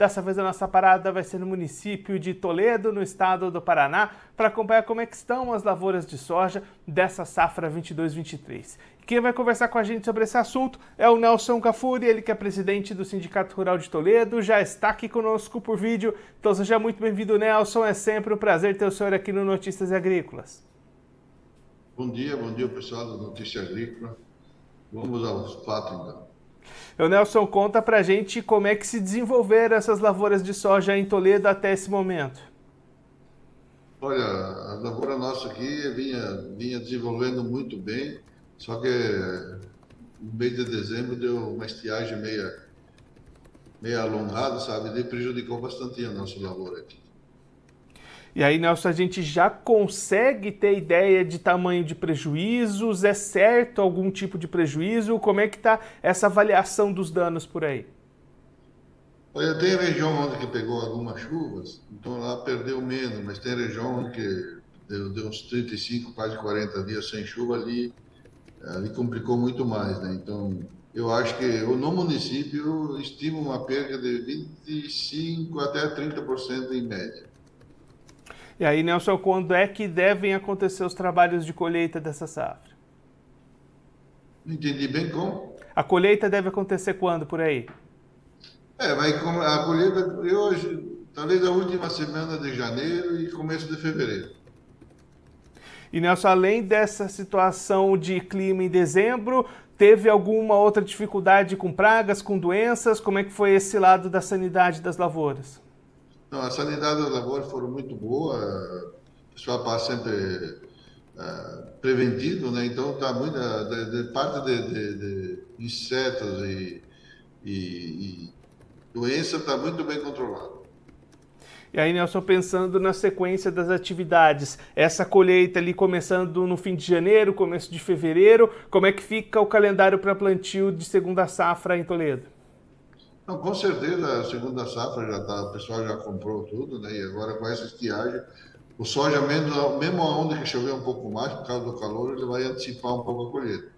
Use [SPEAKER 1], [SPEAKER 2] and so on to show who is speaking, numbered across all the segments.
[SPEAKER 1] Dessa vez a nossa parada vai ser no município de Toledo, no estado do Paraná, para acompanhar como é estão as lavouras de soja dessa safra 22-23. Quem vai conversar com a gente sobre esse assunto é o Nelson Cafuri, ele que é presidente do Sindicato Rural de Toledo, já está aqui conosco por vídeo. Então seja muito bem-vindo, Nelson. É sempre um prazer ter o senhor aqui no Notícias Agrícolas.
[SPEAKER 2] Bom dia, bom dia pessoal do Notícias Agrícolas. Vamos aos fatos então.
[SPEAKER 1] O Nelson, conta pra gente como é que se desenvolveram essas lavouras de soja em Toledo até esse momento.
[SPEAKER 2] Olha, a lavoura nossa aqui vinha, vinha desenvolvendo muito bem. Só que no mês de dezembro deu uma estiagem meia, meia alongada, sabe? E prejudicou bastante a nossa lavoura aqui.
[SPEAKER 1] E aí, Nelson, a gente já consegue ter ideia de tamanho de prejuízos? É certo algum tipo de prejuízo? Como é que está essa avaliação dos danos por aí?
[SPEAKER 2] Olha, tem região onde que pegou algumas chuvas, então lá perdeu menos, mas tem região que deu, deu uns 35, quase 40 dias sem chuva ali, ali complicou muito mais, né? Então, eu acho que no município estima uma perda de 25 até 30% em média.
[SPEAKER 1] E aí, Nelson, quando é que devem acontecer os trabalhos de colheita dessa safra?
[SPEAKER 2] Não entendi bem como.
[SPEAKER 1] A colheita deve acontecer quando por aí?
[SPEAKER 2] É, vai a colheita hoje, talvez a última semana de janeiro e começo de fevereiro.
[SPEAKER 1] E Nelson, além dessa situação de clima em dezembro, teve alguma outra dificuldade com pragas, com doenças? Como é que foi esse lado da sanidade das lavouras?
[SPEAKER 2] Não, a sanidade das lavouras foram muito boa. O pessoal passa sempre uh, né? Então tá muito de, de parte de, de, de, insetos e, e, e doença está muito bem controlado.
[SPEAKER 1] E aí, Nelson, pensando na sequência das atividades, essa colheita ali começando no fim de janeiro, começo de fevereiro, como é que fica o calendário para plantio de segunda safra em Toledo?
[SPEAKER 2] Não, com certeza a segunda safra já tá, o pessoal já comprou tudo, né? E agora com essa estiagem, o soja mesmo, mesmo onde que chover um pouco mais por causa do calor, ele vai antecipar um pouco a colheita.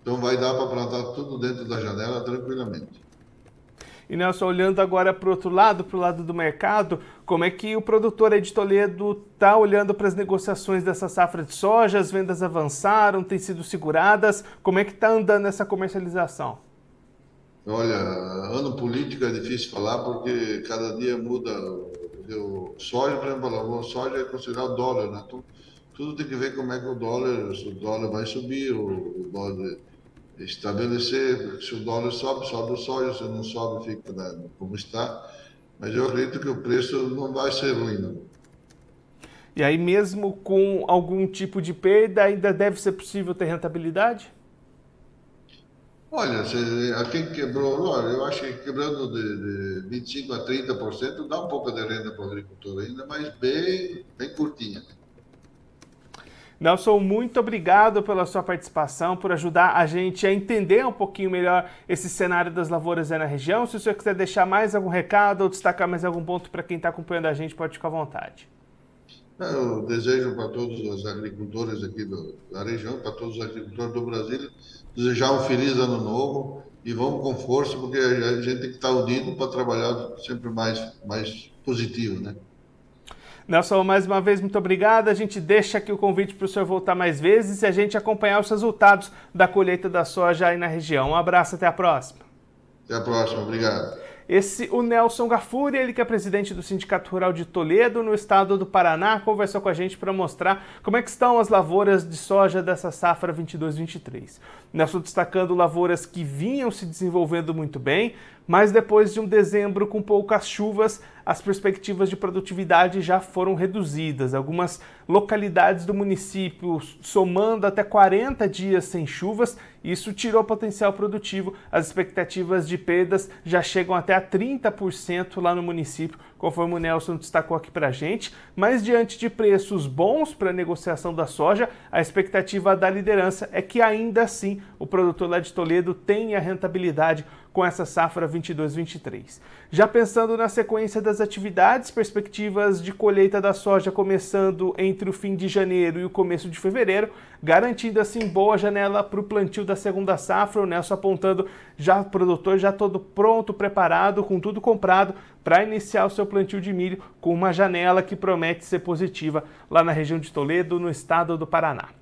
[SPEAKER 2] Então vai dar para plantar tudo dentro da janela tranquilamente.
[SPEAKER 1] E Nelson, olhando agora para o outro lado, para o lado do mercado, como é que o produtor de Toledo está olhando para as negociações dessa safra de soja? As vendas avançaram, têm sido seguradas? Como é que está andando essa comercialização?
[SPEAKER 2] Olha, ano político é difícil falar porque cada dia muda. O soja, por exemplo, o soja é considerado dólar, né? Então, tudo tem que ver como é que o dólar, se o dólar vai subir, o dólar estabelecer, se o dólar sobe, sobe o soja, se não sobe, fica né, como está. Mas eu acredito que o preço não vai ser ruim, não.
[SPEAKER 1] E aí, mesmo com algum tipo de perda, ainda deve ser possível ter rentabilidade?
[SPEAKER 2] Olha, a quem quebrou, olha, eu acho que quebrando de, de 25% a 30% dá um pouco de renda para o agricultor ainda, mas bem, bem curtinha.
[SPEAKER 1] Nelson, muito obrigado pela sua participação, por ajudar a gente a entender um pouquinho melhor esse cenário das lavouras aí na região. Se o senhor quiser deixar mais algum recado ou destacar mais algum ponto para quem está acompanhando a gente, pode ficar à vontade.
[SPEAKER 2] Eu desejo para todos os agricultores aqui do, da região, para todos os agricultores do Brasil, desejar um feliz ano novo e vamos com força, porque a gente tem que estar unido para trabalhar sempre mais, mais positivo, né?
[SPEAKER 1] Nelson, mais uma vez, muito obrigado. A gente deixa aqui o convite para o senhor voltar mais vezes e a gente acompanhar os resultados da colheita da soja aí na região. Um abraço, até a próxima.
[SPEAKER 2] Até a próxima, obrigado.
[SPEAKER 1] Esse, o Nelson Gafuri, ele que é presidente do Sindicato Rural de Toledo, no estado do Paraná, conversou com a gente para mostrar como é que estão as lavouras de soja dessa safra 22-23. Nelson destacando lavouras que vinham se desenvolvendo muito bem, mas depois de um dezembro com poucas chuvas, as perspectivas de produtividade já foram reduzidas. Algumas localidades do município somando até 40 dias sem chuvas, isso tirou potencial produtivo. As expectativas de perdas já chegam até a 30% lá no município, conforme o Nelson destacou aqui para gente, mas diante de preços bons para a negociação da soja, a expectativa da liderança é que ainda assim o produtor lá de Toledo tenha rentabilidade com essa safra 22-23. Já pensando na sequência das atividades, perspectivas de colheita da soja começando entre o fim de janeiro e o começo de fevereiro, garantindo assim boa janela para o plantio da segunda safra, o Nelson apontando já produtor já todo pronto, preparado, com tudo comprado para iniciar o seu plantio de milho com uma janela que promete ser positiva lá na região de Toledo, no estado do Paraná.